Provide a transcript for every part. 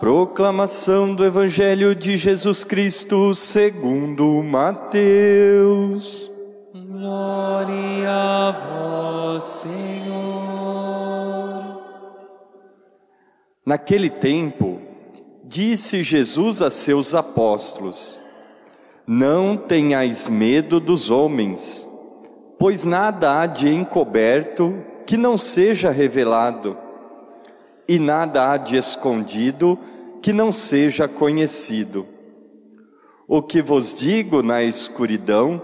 Proclamação do Evangelho de Jesus Cristo segundo Mateus. Glória a vós, Senhor. Naquele tempo, disse Jesus a seus apóstolos: Não tenhais medo dos homens, pois nada há de encoberto que não seja revelado e nada há de escondido que não seja conhecido. O que vos digo na escuridão,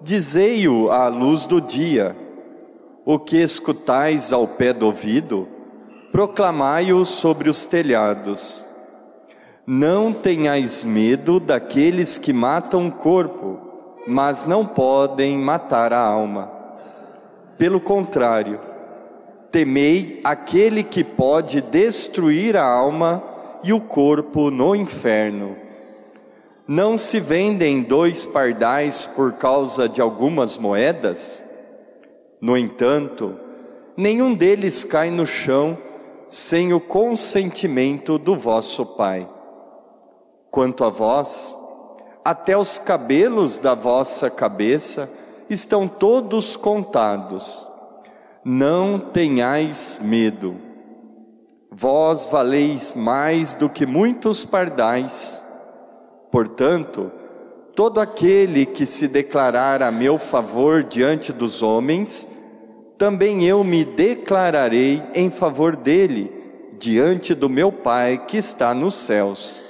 dizei-o à luz do dia. O que escutais ao pé do ouvido, proclamai-o sobre os telhados. Não tenhais medo daqueles que matam o corpo, mas não podem matar a alma. Pelo contrário, temei aquele que pode destruir a alma e o corpo no inferno. Não se vendem dois pardais por causa de algumas moedas? No entanto, nenhum deles cai no chão sem o consentimento do vosso Pai. Quanto a vós, até os cabelos da vossa cabeça estão todos contados não tenhais medo. Vós valeis mais do que muitos pardais. Portanto, todo aquele que se declarar a meu favor diante dos homens, também eu me declararei em favor dele diante do meu Pai que está nos céus.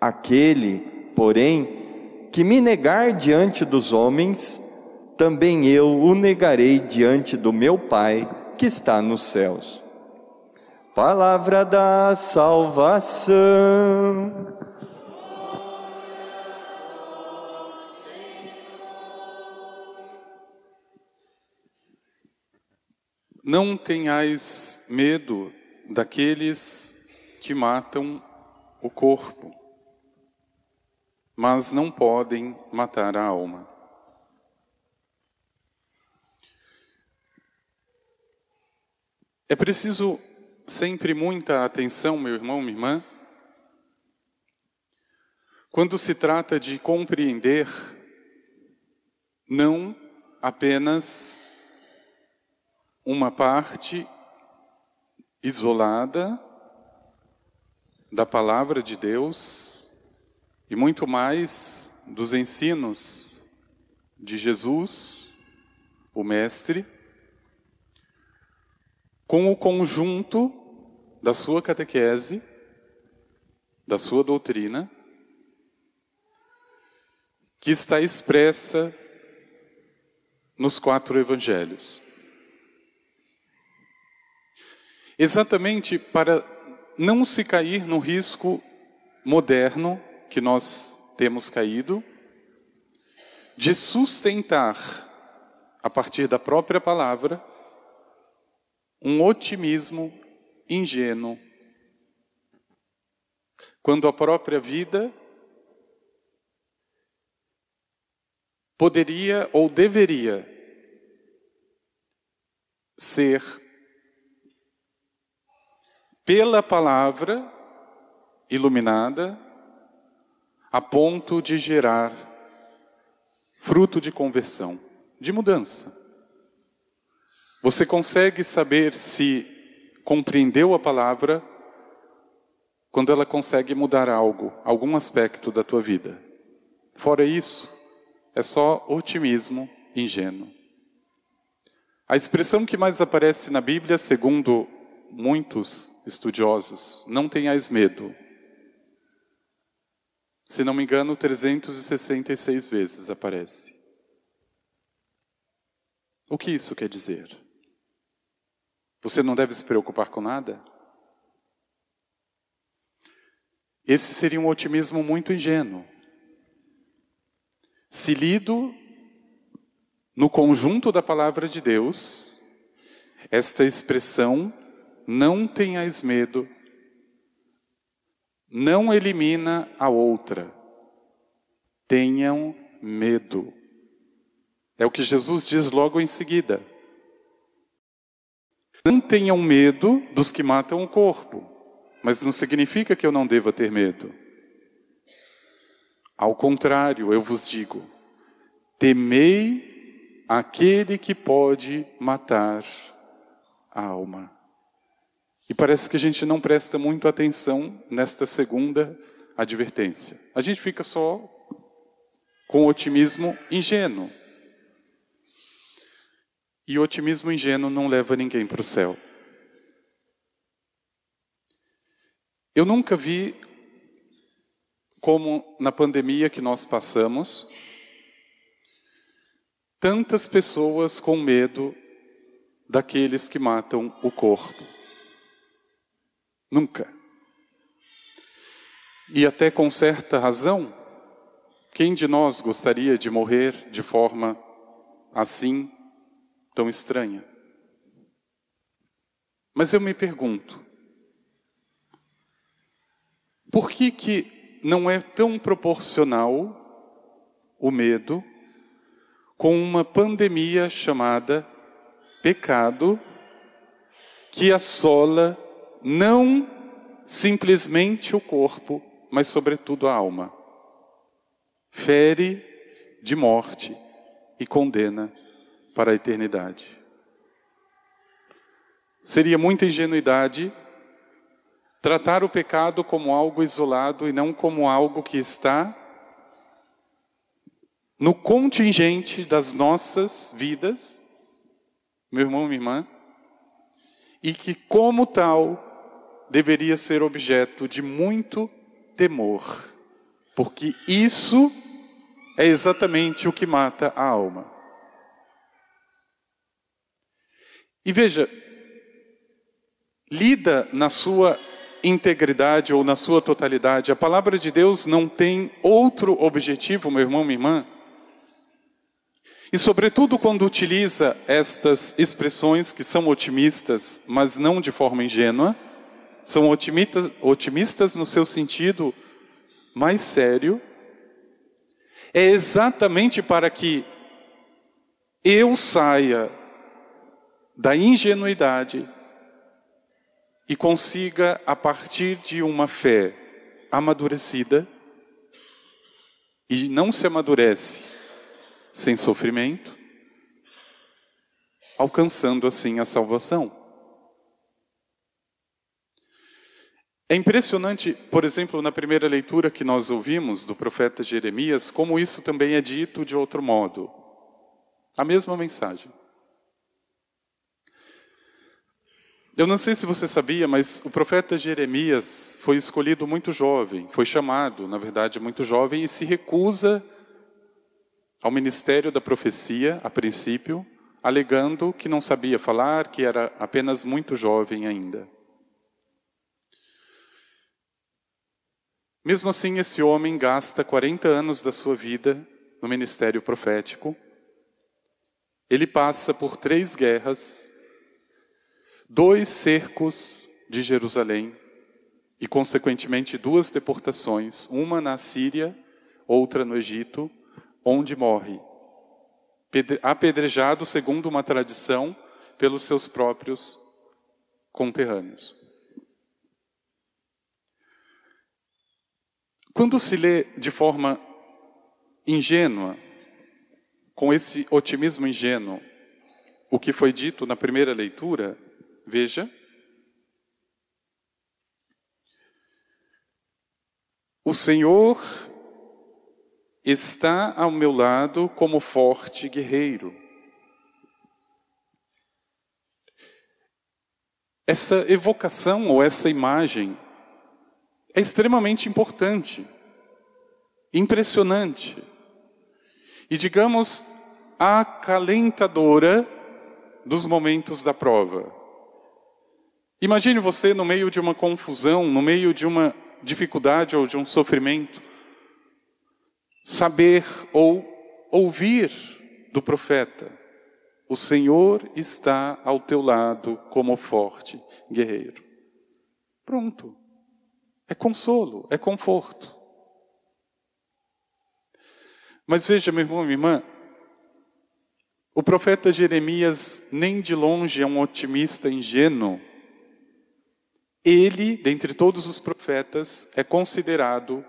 Aquele, porém, que me negar diante dos homens, também eu o negarei diante do meu Pai que está nos céus. Palavra da salvação. Não tenhais medo daqueles que matam o corpo, mas não podem matar a alma. É preciso sempre muita atenção, meu irmão, minha irmã, quando se trata de compreender não apenas uma parte isolada da palavra de Deus e muito mais dos ensinos de Jesus, o Mestre, com o conjunto da sua catequese, da sua doutrina, que está expressa nos quatro evangelhos. Exatamente para não se cair no risco moderno que nós temos caído, de sustentar, a partir da própria palavra, um otimismo ingênuo, quando a própria vida poderia ou deveria ser pela palavra iluminada a ponto de gerar fruto de conversão, de mudança. Você consegue saber se compreendeu a palavra quando ela consegue mudar algo, algum aspecto da tua vida. Fora isso, é só otimismo ingênuo. A expressão que mais aparece na Bíblia, segundo muitos estudiosos, não tenhais medo. Se não me engano, 366 vezes aparece. O que isso quer dizer? Você não deve se preocupar com nada? Esse seria um otimismo muito ingênuo. Se lido no conjunto da palavra de Deus, esta expressão, não tenhais medo, não elimina a outra. Tenham medo. É o que Jesus diz logo em seguida. Não tenham medo dos que matam o corpo, mas não significa que eu não deva ter medo. Ao contrário, eu vos digo: temei aquele que pode matar a alma. E parece que a gente não presta muito atenção nesta segunda advertência. A gente fica só com otimismo ingênuo. E o otimismo ingênuo não leva ninguém para o céu. Eu nunca vi como na pandemia que nós passamos, tantas pessoas com medo daqueles que matam o corpo. Nunca. E até com certa razão, quem de nós gostaria de morrer de forma assim, tão estranha? Mas eu me pergunto, por que que não é tão proporcional o medo com uma pandemia chamada pecado que assola não simplesmente o corpo, mas sobretudo a alma. Fere de morte e condena para a eternidade. Seria muita ingenuidade Tratar o pecado como algo isolado e não como algo que está no contingente das nossas vidas, meu irmão, minha irmã, e que, como tal, deveria ser objeto de muito temor, porque isso é exatamente o que mata a alma. E veja, lida na sua integridade ou na sua totalidade. A palavra de Deus não tem outro objetivo, meu irmão, minha irmã. E, sobretudo, quando utiliza estas expressões que são otimistas, mas não de forma ingênua, são otimistas, otimistas no seu sentido mais sério, é exatamente para que eu saia da ingenuidade e consiga, a partir de uma fé amadurecida, e não se amadurece sem sofrimento, alcançando assim a salvação. É impressionante, por exemplo, na primeira leitura que nós ouvimos do profeta Jeremias, como isso também é dito de outro modo. A mesma mensagem. Eu não sei se você sabia, mas o profeta Jeremias foi escolhido muito jovem, foi chamado, na verdade, muito jovem, e se recusa ao ministério da profecia, a princípio, alegando que não sabia falar, que era apenas muito jovem ainda. Mesmo assim, esse homem gasta 40 anos da sua vida no ministério profético. Ele passa por três guerras dois cercos de Jerusalém e, consequentemente, duas deportações, uma na Síria, outra no Egito, onde morre, apedrejado, segundo uma tradição, pelos seus próprios conterrâneos. Quando se lê de forma ingênua, com esse otimismo ingênuo, o que foi dito na primeira leitura, Veja. O Senhor está ao meu lado como forte guerreiro. Essa evocação ou essa imagem é extremamente importante, impressionante e, digamos, acalentadora dos momentos da prova. Imagine você no meio de uma confusão, no meio de uma dificuldade ou de um sofrimento, saber ou ouvir do profeta: O Senhor está ao teu lado como forte guerreiro. Pronto. É consolo, é conforto. Mas veja, meu irmão, minha irmã, o profeta Jeremias nem de longe é um otimista ingênuo ele, dentre todos os profetas, é considerado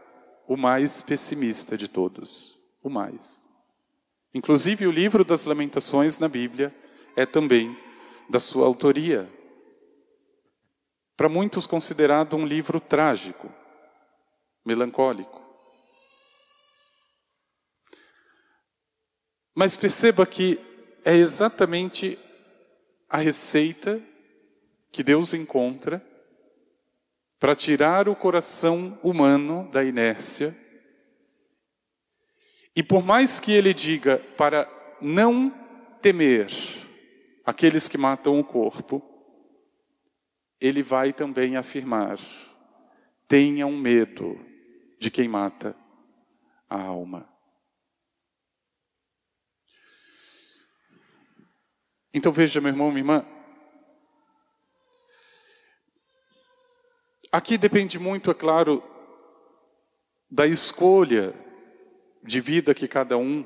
o mais pessimista de todos. O mais. Inclusive, o livro das Lamentações na Bíblia é também da sua autoria. Para muitos, considerado um livro trágico, melancólico. Mas perceba que é exatamente a receita que Deus encontra para tirar o coração humano da inércia. E por mais que ele diga para não temer aqueles que matam o corpo, ele vai também afirmar: tenham medo de quem mata a alma. Então veja, meu irmão, minha irmã, aqui depende muito, é claro, da escolha de vida que cada um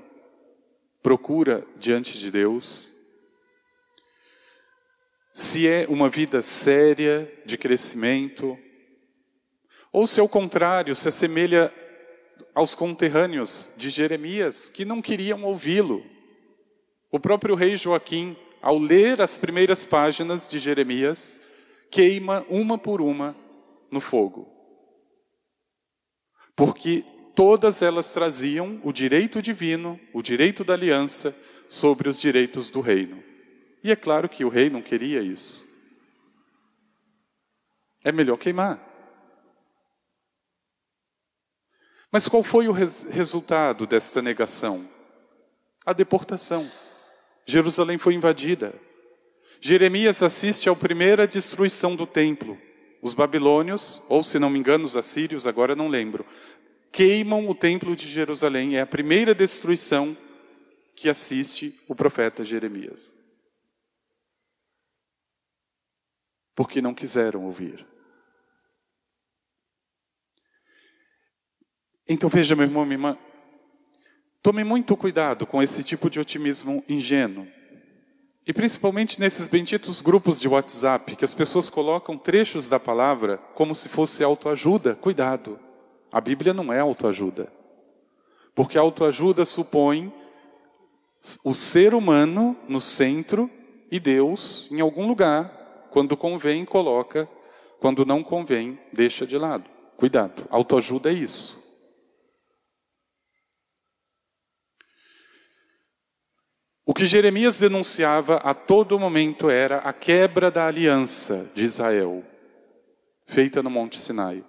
procura diante de Deus. Se é uma vida séria, de crescimento, ou se ao contrário, se assemelha aos conterrâneos de Jeremias, que não queriam ouvi-lo. O próprio rei Joaquim ao ler as primeiras páginas de Jeremias, queima uma por uma no fogo. Porque todas elas traziam o direito divino, o direito da aliança, sobre os direitos do reino. E é claro que o rei não queria isso. É melhor queimar. Mas qual foi o res resultado desta negação? A deportação. Jerusalém foi invadida. Jeremias assiste à primeira destruição do templo. Os babilônios, ou se não me engano, os assírios, agora não lembro, queimam o templo de Jerusalém. É a primeira destruição que assiste o profeta Jeremias. Porque não quiseram ouvir. Então veja, meu irmão, minha irmã, Tome muito cuidado com esse tipo de otimismo ingênuo. E principalmente nesses benditos grupos de WhatsApp, que as pessoas colocam trechos da palavra como se fosse autoajuda. Cuidado. A Bíblia não é autoajuda. Porque autoajuda supõe o ser humano no centro e Deus em algum lugar. Quando convém, coloca. Quando não convém, deixa de lado. Cuidado. Autoajuda é isso. O que Jeremias denunciava a todo momento era a quebra da aliança de Israel, feita no Monte Sinai.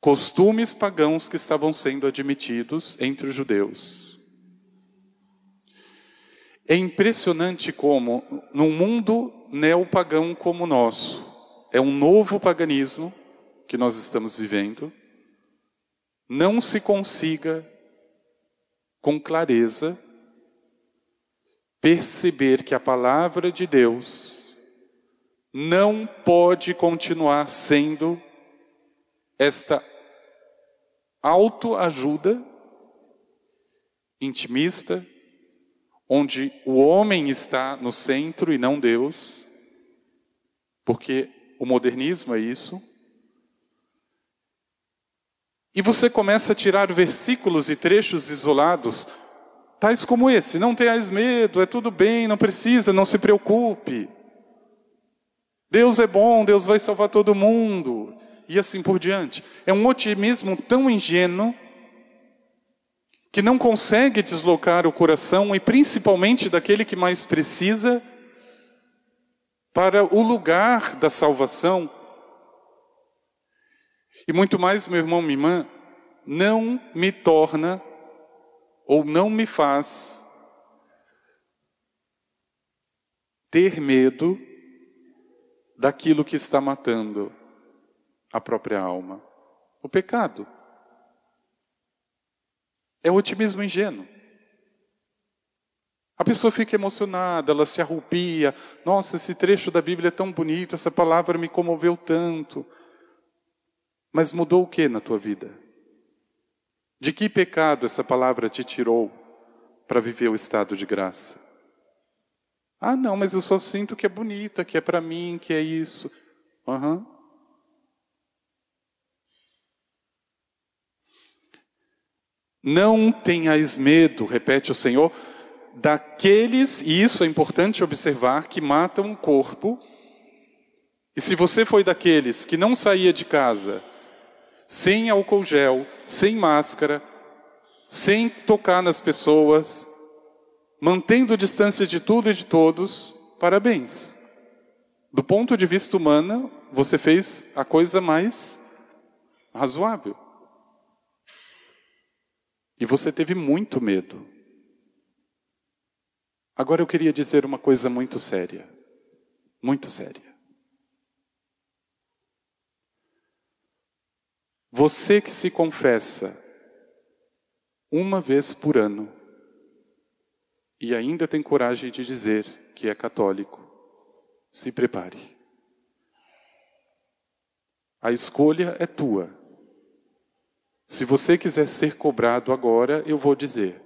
Costumes pagãos que estavam sendo admitidos entre os judeus. É impressionante como, num mundo neopagão como o nosso, é um novo paganismo que nós estamos vivendo, não se consiga com clareza, perceber que a palavra de Deus não pode continuar sendo esta autoajuda intimista, onde o homem está no centro e não Deus, porque o modernismo é isso. E você começa a tirar versículos e trechos isolados, tais como esse: Não tenhais medo, é tudo bem, não precisa, não se preocupe. Deus é bom, Deus vai salvar todo mundo, e assim por diante. É um otimismo tão ingênuo que não consegue deslocar o coração e principalmente daquele que mais precisa para o lugar da salvação e muito mais, meu irmão, minha irmã, não me torna ou não me faz ter medo daquilo que está matando a própria alma. O pecado. É o otimismo ingênuo. A pessoa fica emocionada, ela se arrupia. Nossa, esse trecho da Bíblia é tão bonito, essa palavra me comoveu tanto. Mas mudou o que na tua vida? De que pecado essa palavra te tirou para viver o estado de graça? Ah, não, mas eu só sinto que é bonita, que é para mim, que é isso. Uhum. Não tenhais medo, repete o Senhor, daqueles, e isso é importante observar, que matam o corpo. E se você foi daqueles que não saía de casa sem álcool gel, sem máscara, sem tocar nas pessoas, mantendo distância de tudo e de todos, parabéns. Do ponto de vista humano, você fez a coisa mais razoável. E você teve muito medo. Agora eu queria dizer uma coisa muito séria. Muito séria. Você que se confessa uma vez por ano e ainda tem coragem de dizer que é católico, se prepare. A escolha é tua. Se você quiser ser cobrado agora, eu vou dizer.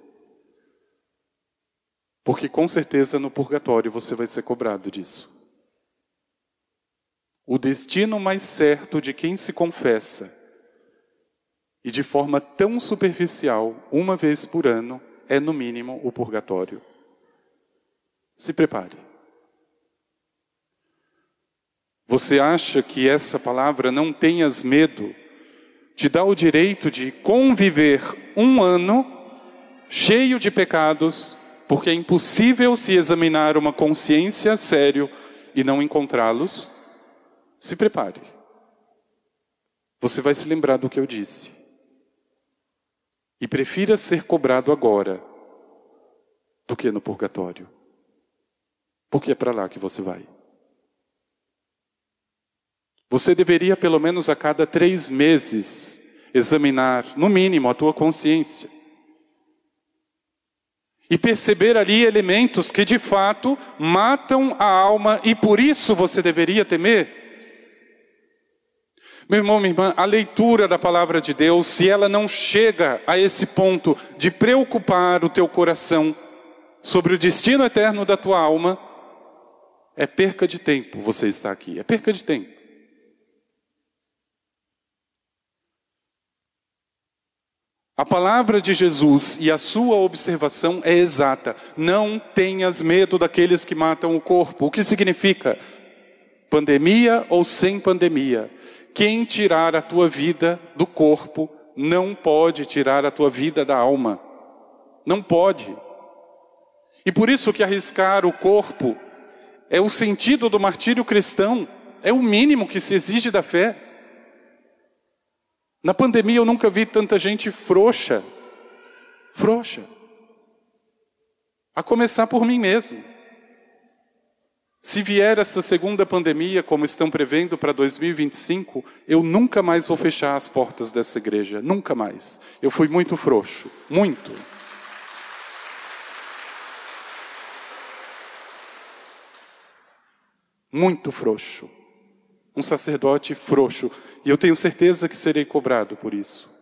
Porque com certeza no purgatório você vai ser cobrado disso. O destino mais certo de quem se confessa e de forma tão superficial, uma vez por ano, é no mínimo o purgatório. Se prepare. Você acha que essa palavra não tenhas medo te dá o direito de conviver um ano cheio de pecados, porque é impossível se examinar uma consciência sério e não encontrá-los? Se prepare. Você vai se lembrar do que eu disse. E prefira ser cobrado agora do que no purgatório. Porque é para lá que você vai. Você deveria, pelo menos a cada três meses, examinar, no mínimo, a tua consciência. E perceber ali elementos que de fato matam a alma e por isso você deveria temer. Meu irmão, minha irmã, a leitura da palavra de Deus, se ela não chega a esse ponto de preocupar o teu coração sobre o destino eterno da tua alma, é perca de tempo você estar aqui, é perca de tempo. A palavra de Jesus e a sua observação é exata. Não tenhas medo daqueles que matam o corpo. O que significa? Pandemia ou sem pandemia. Quem tirar a tua vida do corpo não pode tirar a tua vida da alma. Não pode. E por isso que arriscar o corpo é o sentido do martírio cristão, é o mínimo que se exige da fé. Na pandemia eu nunca vi tanta gente frouxa, frouxa. A começar por mim mesmo. Se vier essa segunda pandemia, como estão prevendo para 2025, eu nunca mais vou fechar as portas dessa igreja, nunca mais. Eu fui muito frouxo, muito. Muito frouxo. Um sacerdote frouxo. E eu tenho certeza que serei cobrado por isso.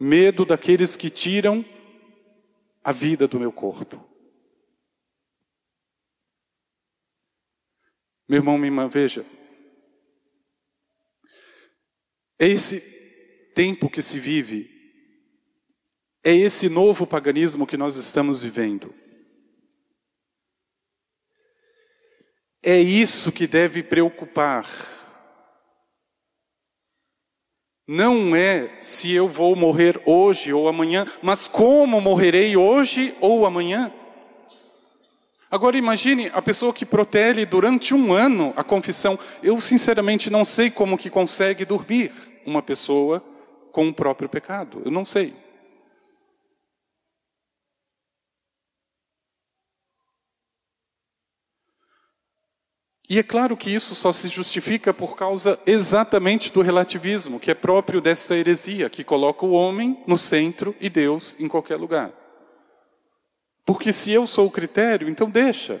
Medo daqueles que tiram a vida do meu corpo. Meu irmão, minha irmã, veja. É esse tempo que se vive, é esse novo paganismo que nós estamos vivendo. É isso que deve preocupar. Não é se eu vou morrer hoje ou amanhã, mas como morrerei hoje ou amanhã. Agora imagine a pessoa que protele durante um ano a confissão. Eu sinceramente não sei como que consegue dormir uma pessoa com o próprio pecado. Eu não sei. E é claro que isso só se justifica por causa exatamente do relativismo, que é próprio desta heresia, que coloca o homem no centro e Deus em qualquer lugar. Porque se eu sou o critério, então deixa.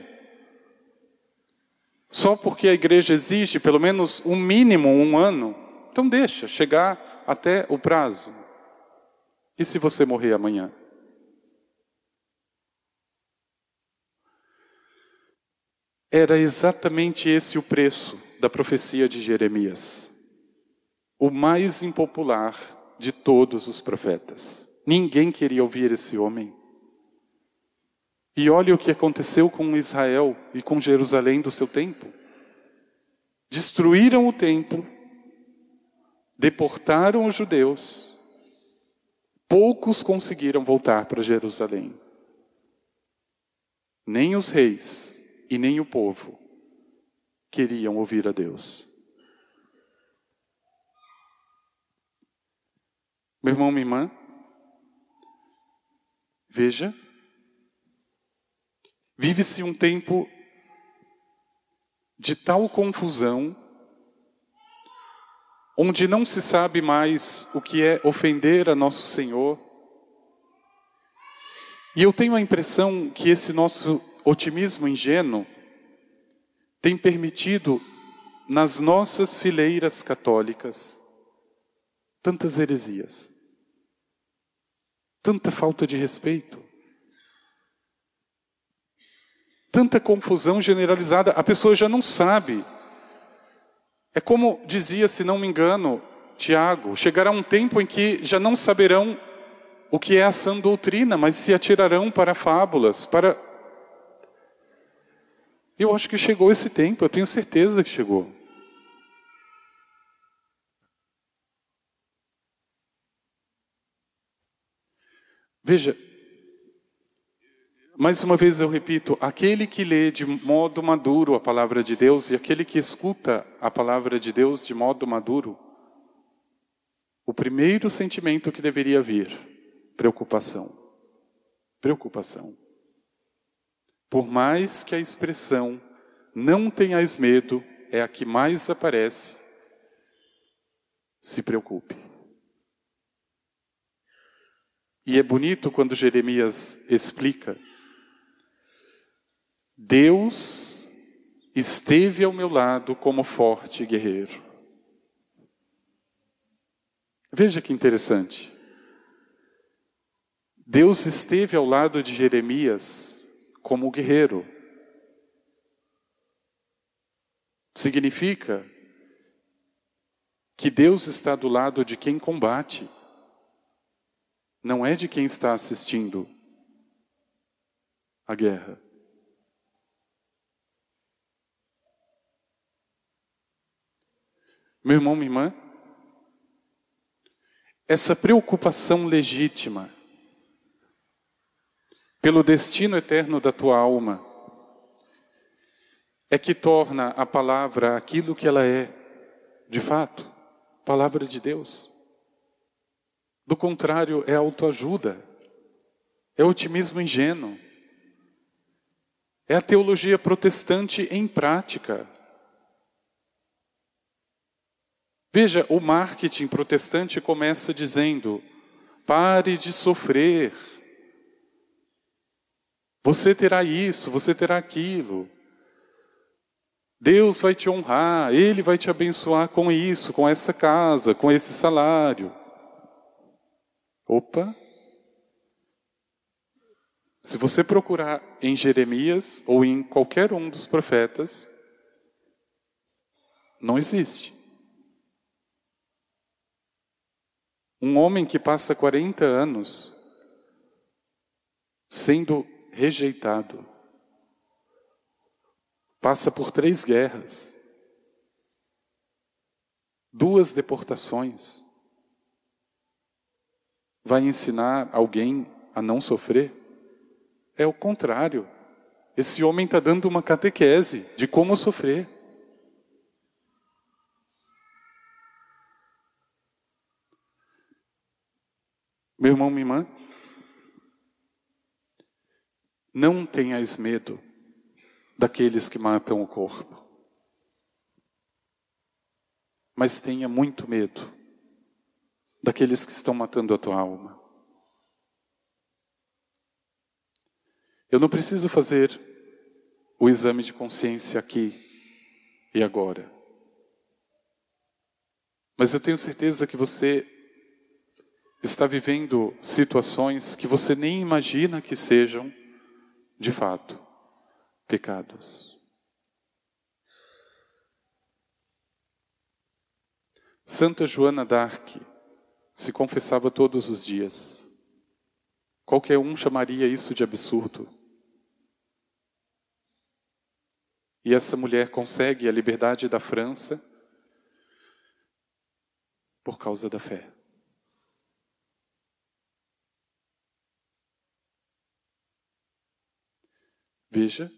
Só porque a igreja exige pelo menos um mínimo, um ano, então deixa chegar até o prazo. E se você morrer amanhã? Era exatamente esse o preço da profecia de Jeremias. O mais impopular de todos os profetas. Ninguém queria ouvir esse homem. E olha o que aconteceu com Israel e com Jerusalém do seu tempo. Destruíram o templo, deportaram os judeus, poucos conseguiram voltar para Jerusalém. Nem os reis e nem o povo queriam ouvir a Deus. Meu irmão, minha irmã, veja, vive-se um tempo de tal confusão, onde não se sabe mais o que é ofender a nosso Senhor. E eu tenho a impressão que esse nosso otimismo ingênuo tem permitido nas nossas fileiras católicas tantas heresias, tanta falta de respeito, tanta confusão generalizada, a pessoa já não sabe. É como dizia, se não me engano, Tiago: chegará um tempo em que já não saberão o que é a sã doutrina, mas se atirarão para fábulas, para. Eu acho que chegou esse tempo, eu tenho certeza que chegou. Veja, mais uma vez eu repito: aquele que lê de modo maduro a palavra de Deus e aquele que escuta a palavra de Deus de modo maduro, o primeiro sentimento que deveria vir, preocupação. Preocupação. Por mais que a expressão não tenhais medo é a que mais aparece, se preocupe. E é bonito quando Jeremias explica: Deus esteve ao meu lado como forte guerreiro. Veja que interessante. Deus esteve ao lado de Jeremias como guerreiro. Significa que Deus está do lado de quem combate não é de quem está assistindo a guerra. Meu irmão, minha irmã, essa preocupação legítima pelo destino eterno da tua alma é que torna a palavra aquilo que ela é, de fato, palavra de Deus. Do contrário, é autoajuda, é otimismo ingênuo, é a teologia protestante em prática. Veja, o marketing protestante começa dizendo: pare de sofrer. Você terá isso, você terá aquilo. Deus vai te honrar, Ele vai te abençoar com isso, com essa casa, com esse salário. Opa! Se você procurar em Jeremias ou em qualquer um dos profetas, não existe. Um homem que passa 40 anos sendo rejeitado, passa por três guerras, duas deportações, vai ensinar alguém a não sofrer? É o contrário. Esse homem está dando uma catequese de como sofrer. Meu irmão, minha irmã, não tenhais medo daqueles que matam o corpo, mas tenha muito medo daqueles que estão matando a tua alma. Eu não preciso fazer o exame de consciência aqui e agora. Mas eu tenho certeza que você está vivendo situações que você nem imagina que sejam, de fato, pecados. Santa Joana d'Arc se confessava todos os dias. Qualquer um chamaria isso de absurdo. E essa mulher consegue a liberdade da França por causa da fé. Veja,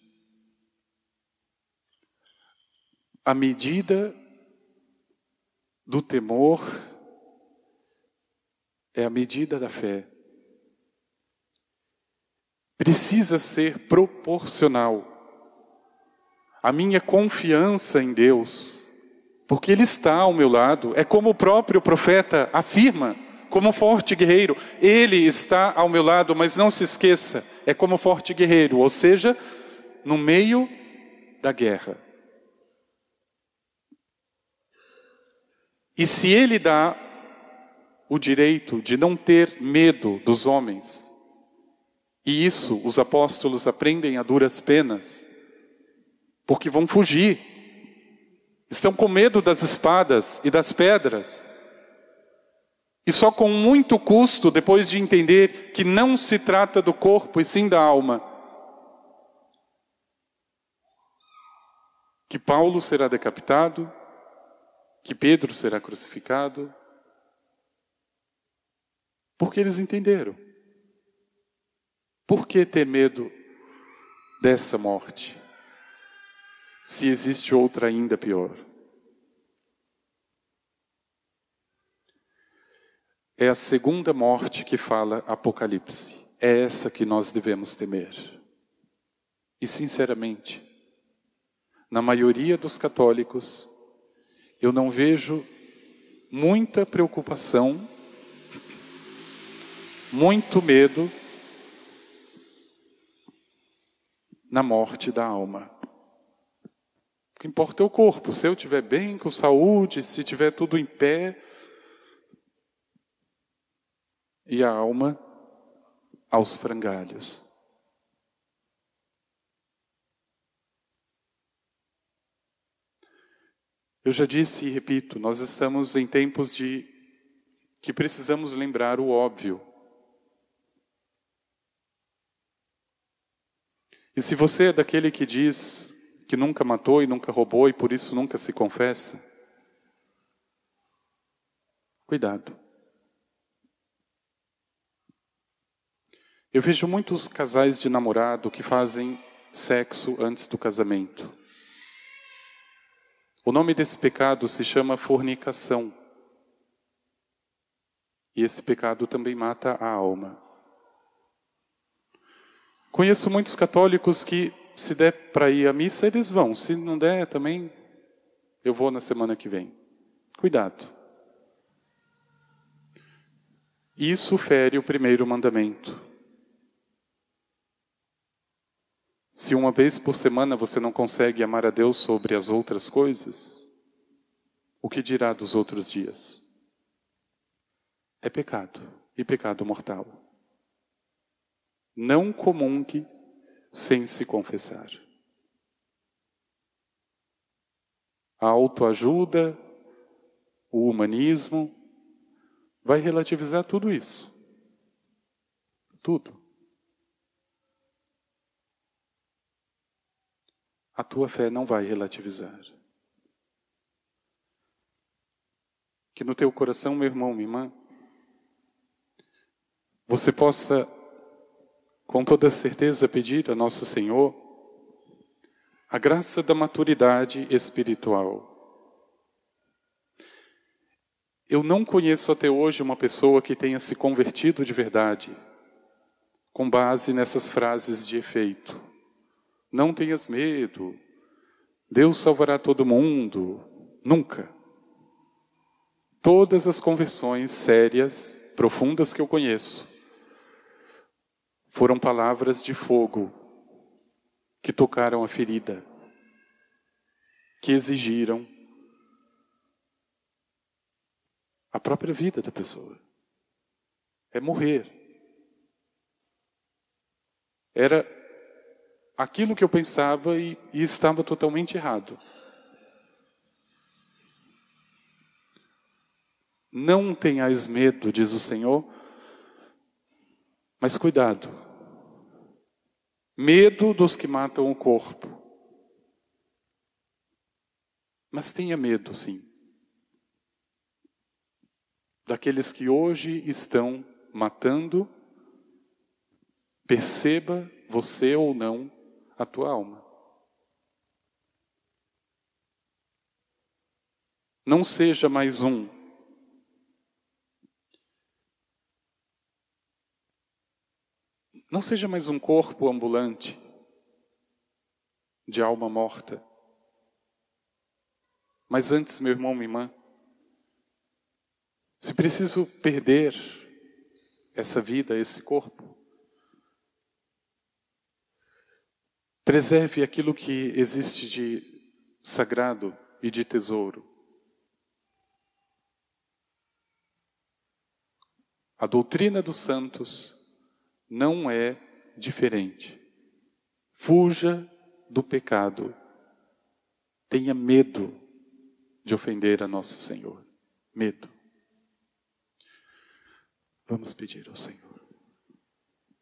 a medida do temor é a medida da fé. Precisa ser proporcional. A minha confiança em Deus, porque Ele está ao meu lado, é como o próprio profeta afirma, como forte guerreiro. Ele está ao meu lado, mas não se esqueça, é como forte guerreiro, ou seja, no meio da guerra. E se ele dá o direito de não ter medo dos homens, e isso os apóstolos aprendem a duras penas, porque vão fugir, estão com medo das espadas e das pedras, e só com muito custo, depois de entender que não se trata do corpo e sim da alma, que Paulo será decapitado, que Pedro será crucificado, porque eles entenderam. Por que ter medo dessa morte? Se existe outra ainda pior. É a segunda morte que fala Apocalipse. É essa que nós devemos temer. E, sinceramente, na maioria dos católicos, eu não vejo muita preocupação, muito medo na morte da alma. O que importa é o corpo. Se eu estiver bem, com saúde, se tiver tudo em pé, e a alma aos frangalhos. Eu já disse e repito, nós estamos em tempos de que precisamos lembrar o óbvio. E se você é daquele que diz que nunca matou e nunca roubou e por isso nunca se confessa, cuidado. Eu vejo muitos casais de namorado que fazem sexo antes do casamento. O nome desse pecado se chama fornicação. E esse pecado também mata a alma. Conheço muitos católicos que, se der para ir à missa, eles vão. Se não der, também eu vou na semana que vem. Cuidado. Isso fere o primeiro mandamento. Se uma vez por semana você não consegue amar a Deus sobre as outras coisas, o que dirá dos outros dias? É pecado, e pecado mortal. Não comungue sem se confessar. A autoajuda, o humanismo, vai relativizar tudo isso. Tudo. A tua fé não vai relativizar. Que no teu coração, meu irmão, minha irmã, você possa, com toda certeza, pedir a Nosso Senhor a graça da maturidade espiritual. Eu não conheço até hoje uma pessoa que tenha se convertido de verdade com base nessas frases de efeito. Não tenhas medo. Deus salvará todo mundo. Nunca. Todas as conversões sérias, profundas que eu conheço, foram palavras de fogo que tocaram a ferida, que exigiram a própria vida da pessoa. É morrer. Era aquilo que eu pensava e, e estava totalmente errado. Não tenhais medo, diz o Senhor, mas cuidado. Medo dos que matam o corpo. Mas tenha medo, sim. Daqueles que hoje estão matando, perceba você ou não a tua alma. Não seja mais um Não seja mais um corpo ambulante de alma morta. Mas antes, meu irmão, minha irmã, se preciso perder essa vida, esse corpo, preserve aquilo que existe de sagrado e de tesouro. A doutrina dos santos não é diferente. Fuja do pecado. Tenha medo de ofender a nosso Senhor. Medo. Vamos pedir ao Senhor.